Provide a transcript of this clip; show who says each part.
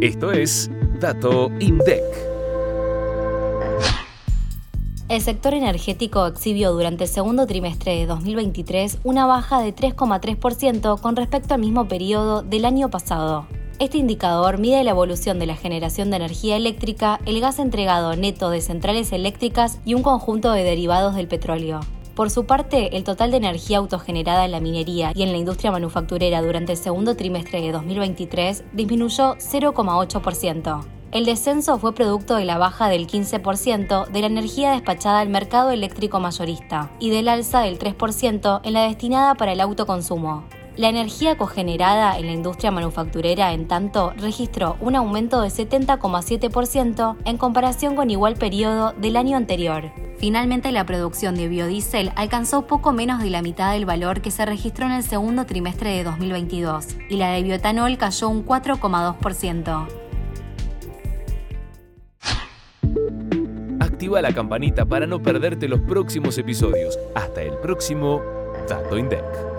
Speaker 1: Esto es Dato INDEC.
Speaker 2: El sector energético exhibió durante el segundo trimestre de 2023 una baja de 3,3% con respecto al mismo periodo del año pasado. Este indicador mide la evolución de la generación de energía eléctrica, el gas entregado neto de centrales eléctricas y un conjunto de derivados del petróleo. Por su parte, el total de energía autogenerada en la minería y en la industria manufacturera durante el segundo trimestre de 2023 disminuyó 0,8%. El descenso fue producto de la baja del 15% de la energía despachada al mercado eléctrico mayorista y del alza del 3% en la destinada para el autoconsumo. La energía cogenerada en la industria manufacturera, en tanto, registró un aumento de 70,7% en comparación con igual periodo del año anterior. Finalmente, la producción de biodiesel alcanzó poco menos de la mitad del valor que se registró en el segundo trimestre de 2022 y la de bioetanol cayó un 4,2%.
Speaker 1: Activa la campanita para no perderte los próximos episodios. Hasta el próximo Dato INDEC.